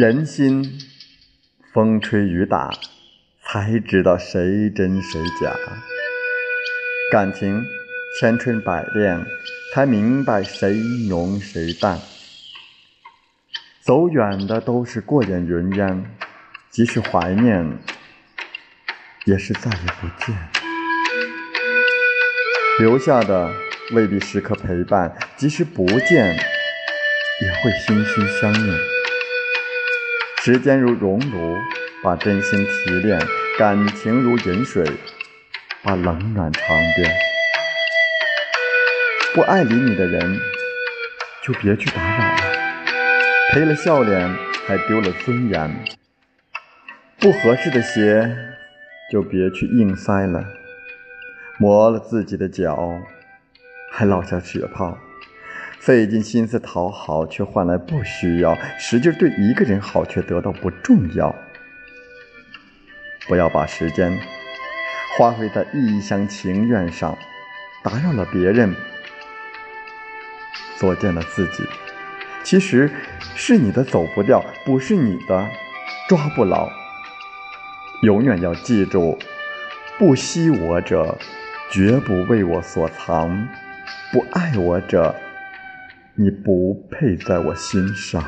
人心风吹雨打，才知道谁真谁假；感情千锤百炼，才明白谁浓谁淡。走远的都是过眼云烟，即使怀念，也是再也不见。留下的未必时刻陪伴，即使不见，也会心心相印。时间如熔炉，把真心提炼；感情如饮水，把冷暖尝遍。不爱理你的人，就别去打扰了。赔了笑脸，还丢了尊严。不合适的鞋，就别去硬塞了。磨了自己的脚，还落下血泡。费尽心思讨好，却换来不需要；使劲对一个人好，却得到不重要。不要把时间花费在一厢情愿上，打扰了别人，作践了自己。其实是你的走不掉，不是你的抓不牢。永远要记住，不惜我者，绝不为我所藏；不爱我者，你不配在我心上。